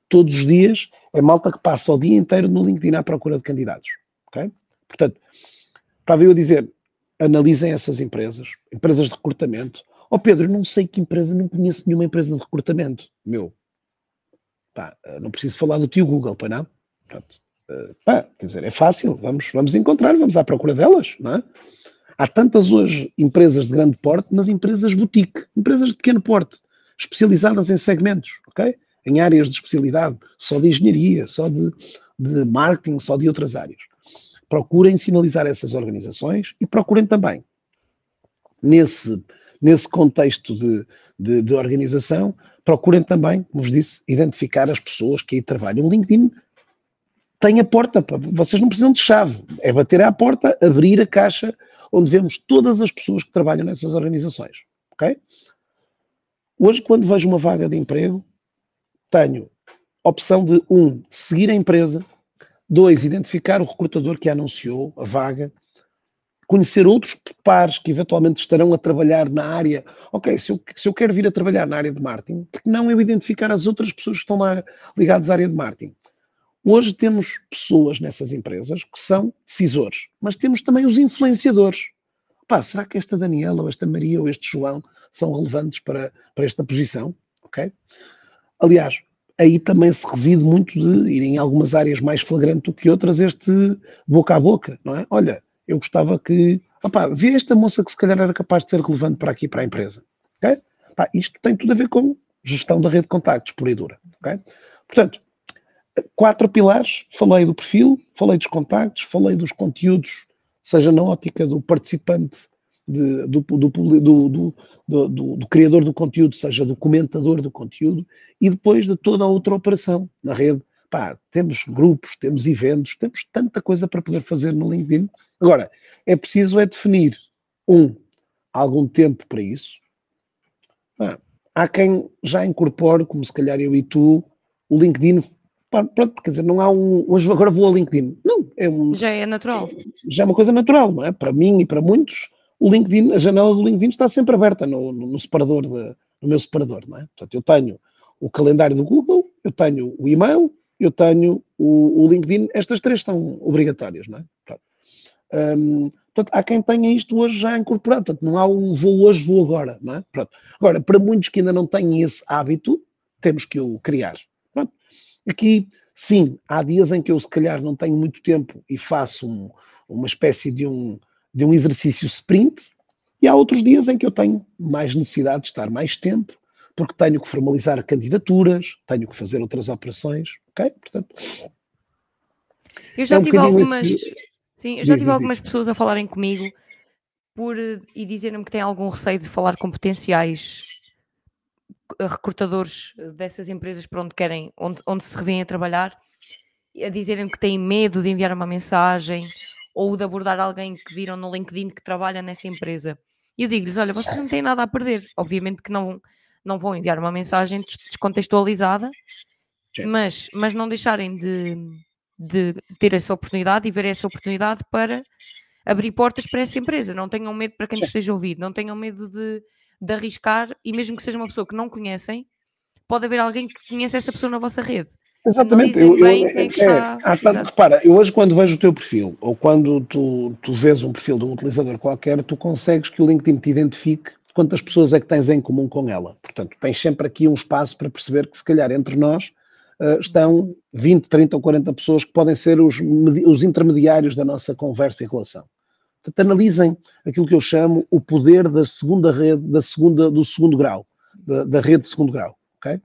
Todos os dias é malta que passa o dia inteiro no LinkedIn à procura de candidatos. Okay? Portanto, estava eu a dizer, analisem essas empresas, empresas de recrutamento. Ó oh Pedro, não sei que empresa, não conheço nenhuma empresa de recrutamento. Meu, Pá, eh, não preciso falar do tio Google, para não? Pronto. Uh, pá, quer dizer, é fácil, vamos, vamos encontrar, vamos à procura delas, não é? Há tantas hoje empresas de grande porte, mas empresas boutique, empresas de pequeno porte, especializadas em segmentos, ok? Em áreas de especialidade, só de engenharia, só de, de marketing, só de outras áreas. Procurem sinalizar essas organizações e procurem também, nesse, nesse contexto de, de, de organização, procurem também, como vos disse, identificar as pessoas que aí trabalham. O LinkedIn tem a porta, vocês não precisam de chave, é bater à porta, abrir a caixa onde vemos todas as pessoas que trabalham nessas organizações, ok? Hoje, quando vejo uma vaga de emprego, tenho opção de, um, seguir a empresa, dois, identificar o recrutador que anunciou a vaga, conhecer outros pares que eventualmente estarão a trabalhar na área. Ok, se eu, se eu quero vir a trabalhar na área de marketing, porque não eu identificar as outras pessoas que estão lá ligadas à área de marketing? Hoje temos pessoas nessas empresas que são decisores, mas temos também os influenciadores. Pá, será que esta Daniela, ou esta Maria, ou este João são relevantes para, para esta posição? Ok? Aliás, aí também se reside muito de ir em algumas áreas mais flagrante do que outras este boca a boca, não é? Olha, eu gostava que, opá, vê esta moça que se calhar era capaz de ser relevante para aqui, para a empresa, ok? Isto tem tudo a ver com gestão da rede de contactos, pura e dura, ok? Portanto, quatro pilares, falei do perfil, falei dos contactos, falei dos conteúdos, seja na ótica do participante, de, do, do, do, do, criador do conteúdo, seja do comentador do conteúdo, e depois de toda a outra operação na rede. Pá, temos grupos, temos eventos, temos tanta coisa para poder fazer no LinkedIn. Agora, é preciso é definir, um, algum tempo para isso. Ah, há quem já incorpore, como se calhar eu e tu, o LinkedIn pronto, quer dizer, não há um. Hoje agora vou ao LinkedIn. Não, é um. Já é natural. Já é uma coisa natural, não é? Para mim e para muitos, o LinkedIn, a janela do LinkedIn está sempre aberta no, no, no separador, de, no meu separador, não é? Portanto, eu tenho o calendário do Google, eu tenho o e-mail, eu tenho o, o LinkedIn, estas três são obrigatórias, não é? Portanto, um, portanto, há quem tenha isto hoje já incorporado, portanto, não há um vou hoje, vou agora, não é? Pronto. Agora, para muitos que ainda não têm esse hábito, temos que o criar. Aqui, sim, há dias em que eu se calhar não tenho muito tempo e faço um, uma espécie de um, de um exercício sprint, e há outros dias em que eu tenho mais necessidade de estar mais tempo, porque tenho que formalizar candidaturas, tenho que fazer outras operações, ok? Portanto, eu já é um tive algumas, esse... sim, eu já tive algumas pessoas a falarem comigo por e dizerem-me que têm algum receio de falar com potenciais recrutadores dessas empresas para onde querem, onde, onde se revêm a trabalhar, a dizerem que têm medo de enviar uma mensagem ou de abordar alguém que viram no LinkedIn que trabalha nessa empresa. E eu digo-lhes: olha, vocês não têm nada a perder. Obviamente que não, não vão enviar uma mensagem descontextualizada, mas, mas não deixarem de, de ter essa oportunidade e ver essa oportunidade para abrir portas para essa empresa. Não tenham medo para quem nos esteja ouvido, não tenham medo de de arriscar, e mesmo que seja uma pessoa que não conhecem, pode haver alguém que conhece essa pessoa na vossa rede. Exatamente. Eu, eu, é, está... é, tanto, repara, eu hoje quando vejo o teu perfil, ou quando tu, tu vês um perfil de um utilizador qualquer, tu consegues que o LinkedIn te identifique quantas pessoas é que tens em comum com ela. Portanto, tens sempre aqui um espaço para perceber que se calhar entre nós uh, estão 20, 30 ou 40 pessoas que podem ser os, os intermediários da nossa conversa e relação. Portanto, analisem aquilo que eu chamo o poder da segunda rede, da segunda, do segundo grau, da, da rede de segundo grau. Okay?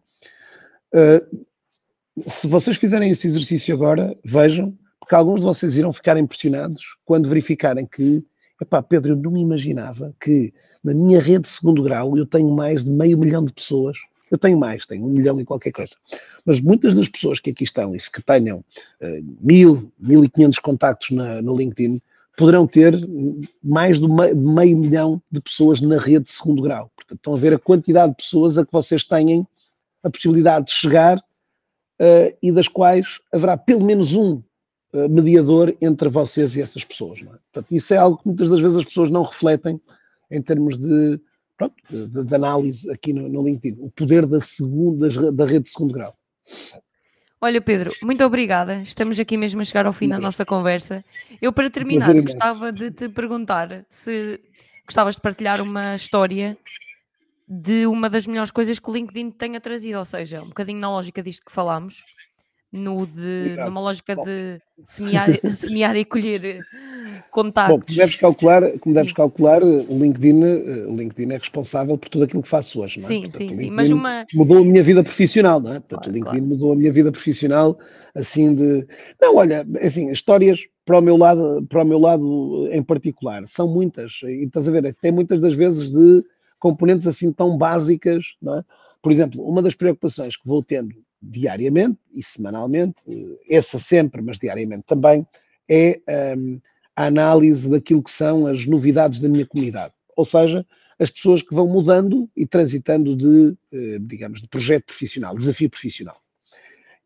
Uh, se vocês fizerem esse exercício agora, vejam, porque alguns de vocês irão ficar impressionados quando verificarem que, epá, Pedro, eu não me imaginava que na minha rede de segundo grau eu tenho mais de meio milhão de pessoas. Eu tenho mais, tenho um milhão e qualquer coisa. Mas muitas das pessoas que aqui estão, e que tenham uh, mil, mil e quinhentos contactos na, no LinkedIn, poderão ter mais de meio milhão de pessoas na rede de segundo grau. Portanto, estão a ver a quantidade de pessoas a que vocês têm a possibilidade de chegar uh, e das quais haverá pelo menos um uh, mediador entre vocês e essas pessoas. É? Portanto, isso é algo que muitas das vezes as pessoas não refletem em termos de, pronto, de, de análise aqui no, no, LinkedIn. O poder da, segunda, da rede de segundo grau. Olha, Pedro, muito obrigada. Estamos aqui mesmo a chegar ao fim da nossa conversa. Eu, para terminar, gostava de te perguntar se gostavas de partilhar uma história de uma das melhores coisas que o LinkedIn tenha trazido, ou seja, um bocadinho na lógica disto que falámos, no de, numa lógica Bom. de semear, semear e colher contactos. Bom, como deves calcular, como deves calcular o, LinkedIn, eh, o LinkedIn é responsável por tudo aquilo que faço hoje, não é? Sim, Portanto, sim, sim. Mas uma... Mudou a minha vida profissional, não é? Portanto, claro, o LinkedIn claro. mudou a minha vida profissional, assim de... Não, olha, assim, histórias para o meu lado, para o meu lado em particular, são muitas, e estás a ver, tem muitas das vezes de componentes assim tão básicas, é? Por exemplo, uma das preocupações que vou tendo diariamente e semanalmente, essa sempre, mas diariamente também, é um, a análise daquilo que são as novidades da minha comunidade. Ou seja, as pessoas que vão mudando e transitando de, eh, digamos, de projeto profissional, desafio profissional.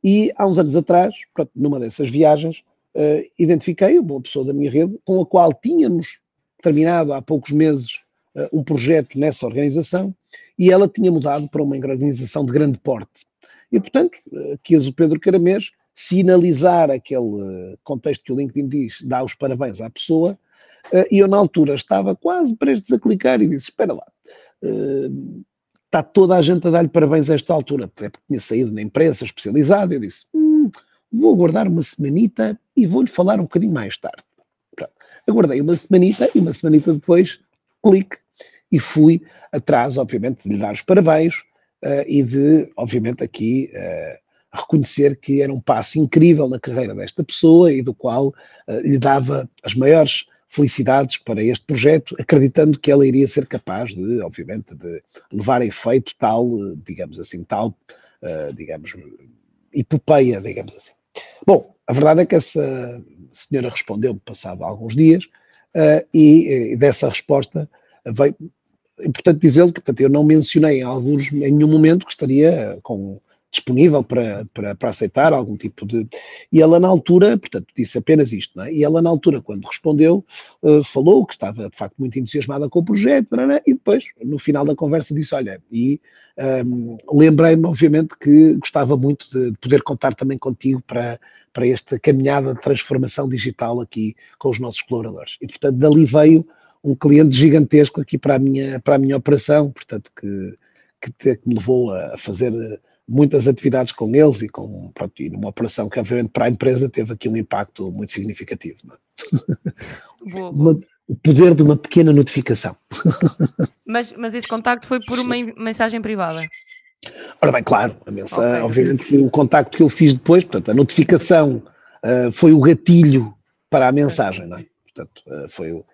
E há uns anos atrás, numa dessas viagens, uh, identifiquei uma pessoa da minha rede com a qual tínhamos terminado há poucos meses um projeto nessa organização e ela tinha mudado para uma organização de grande porte. E, portanto, quis o Pedro Caramês sinalizar aquele contexto que o LinkedIn diz, dá os parabéns à pessoa, eh, e eu na altura estava quase prestes a clicar e disse, espera lá, está toda a gente a dar-lhe parabéns a esta altura, até porque tinha saído na imprensa especializada, eu disse, hum, vou aguardar uma semanita e vou-lhe falar um bocadinho mais tarde. Pronto. Aguardei uma semanita e uma semanita depois, clique, e fui atrás, obviamente, de lhe dar os parabéns, uh, e de, obviamente, aqui uh, reconhecer que era um passo incrível na carreira desta pessoa e do qual uh, lhe dava as maiores felicidades para este projeto, acreditando que ela iria ser capaz de, obviamente, de levar a efeito tal, digamos assim, tal, digamos, epopeia, digamos assim. Bom, a verdade é que essa senhora respondeu passado alguns dias e, e dessa resposta veio, importante dizê-lo, portanto, eu não mencionei em alguns, em nenhum momento que estaria com, disponível para, para, para, aceitar algum tipo de. E ela, na altura, portanto, disse apenas isto, é? E ela, na altura, quando respondeu, uh, falou que estava, de facto, muito entusiasmada com o projeto, e depois, no final da conversa, disse: Olha, e um, lembrei-me, obviamente, que gostava muito de, de, poder contar também contigo para, para esta caminhada de transformação digital aqui com os nossos colaboradores. E, portanto, dali veio um cliente gigantesco aqui para a minha, para a minha operação, portanto, que, que, que me levou a fazer muitas atividades com eles e com pronto, e numa operação que, obviamente, para a empresa teve aqui um impacto muito significativo. É? Boa, boa. o poder de uma pequena notificação. Mas, mas esse contacto foi por uma mensagem privada? Ora bem, claro, a mensagem, okay. obviamente que o contacto que eu fiz depois, portanto, a notificação uh, foi o gatilho para a mensagem, não é? Portanto, uh, foi o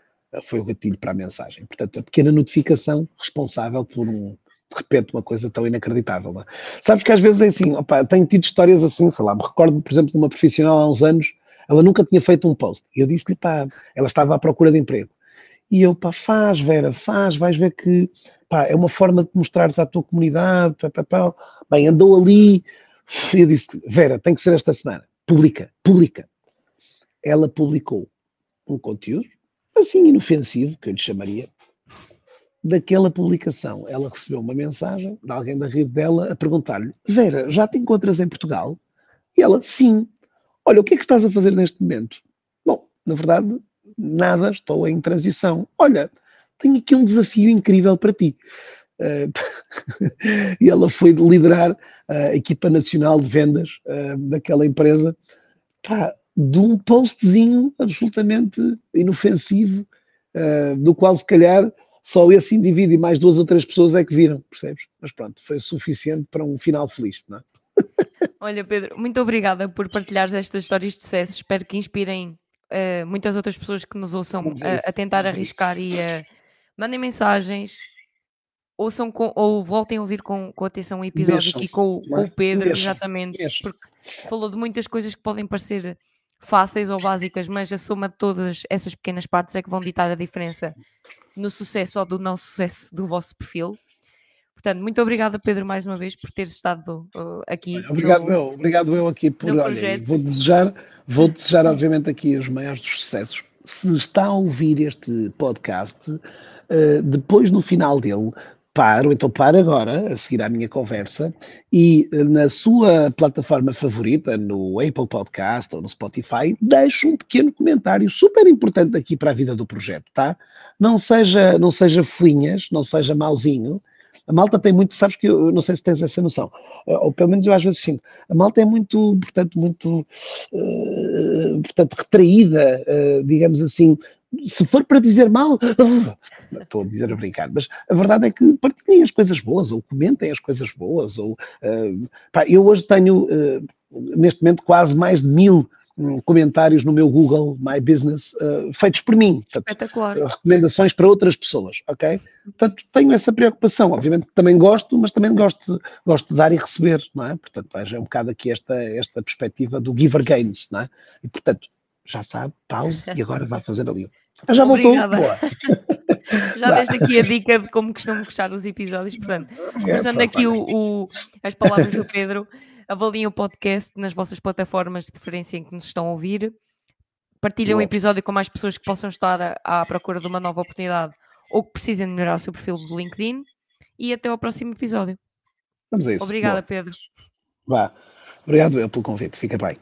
foi o gatilho para a mensagem. Portanto, a pequena notificação responsável por um, de repente, uma coisa tão inacreditável. É? Sabes que às vezes é assim, opa, tenho tido histórias assim, sei lá, me recordo, por exemplo, de uma profissional há uns anos, ela nunca tinha feito um post. E eu disse-lhe, pá, ela estava à procura de emprego. E eu, pá, faz, Vera, faz, vais ver que, pá, é uma forma de mostrares à tua comunidade, pá, pá, pá. Bem, andou ali, e eu disse, Vera, tem que ser esta semana, publica, publica. Ela publicou um conteúdo, assim inofensivo, que eu lhe chamaria, daquela publicação. Ela recebeu uma mensagem de alguém da rede dela a perguntar-lhe: Vera, já te encontras em Portugal? E ela: Sim. Olha, o que é que estás a fazer neste momento? Bom, na verdade, nada, estou em transição. Olha, tenho aqui um desafio incrível para ti. Uh, e ela foi liderar a equipa nacional de vendas uh, daquela empresa. Pá, de um postzinho absolutamente inofensivo, uh, do qual se calhar só esse indivíduo e mais duas ou três pessoas é que viram, percebes? Mas pronto, foi suficiente para um final feliz, não é? Olha, Pedro, muito obrigada por partilhares estas histórias de sucesso. Espero que inspirem uh, muitas outras pessoas que nos ouçam a, a tentar arriscar e a mandem mensagens, ouçam com, ou voltem a ouvir com, com atenção o episódio aqui com, com o Pedro, exatamente, porque falou de muitas coisas que podem parecer fáceis ou básicas, mas a soma de todas essas pequenas partes é que vão ditar a diferença no sucesso ou do não sucesso do vosso perfil. Portanto, muito obrigada, Pedro, mais uma vez por teres estado uh, aqui. Obrigado, no, eu, obrigado eu aqui por. Olha, vou desejar, vou desejar, obviamente, aqui os maiores dos sucessos. Se está a ouvir este podcast, uh, depois no final dele, paro, então paro agora, a seguir à minha conversa, e eh, na sua plataforma favorita, no Apple Podcast ou no Spotify, deixe um pequeno comentário super importante aqui para a vida do projeto, tá? Não seja, não seja fuinhas, não seja mauzinho, A malta tem muito, sabes que eu, não sei se tens essa noção, ou pelo menos eu às vezes sinto, a malta é muito, portanto, muito, uh, portanto, retraída, uh, digamos assim, se for para dizer mal, estou a dizer a brincar, mas a verdade é que partilhem as coisas boas, ou comentem as coisas boas, ou, uh, pá, eu hoje tenho, neste momento, quase mais de mil comentários no meu Google My Business uh, feitos por mim. Portanto, Espetacular. recomendações para outras pessoas, ok? Portanto, tenho essa preocupação. Obviamente também gosto, mas também gosto, gosto de dar e receber, não é? Portanto, é um bocado aqui esta, esta perspectiva do giver gains, não é? E, portanto, já sabe, pause e agora vai fazer ali ah, já voltou? Boa. já deste aqui a dica de como costumo fechar os episódios. Portanto, é, usando aqui o, o, as palavras do Pedro, avaliem o podcast nas vossas plataformas de preferência em que nos estão a ouvir. Partilhem o um episódio com mais pessoas que possam estar à, à procura de uma nova oportunidade ou que precisem de melhorar o seu perfil do LinkedIn. E até ao próximo episódio. Vamos a isso. Obrigada, Boa. Pedro. Vá. Obrigado eu pelo convite. Fica bem.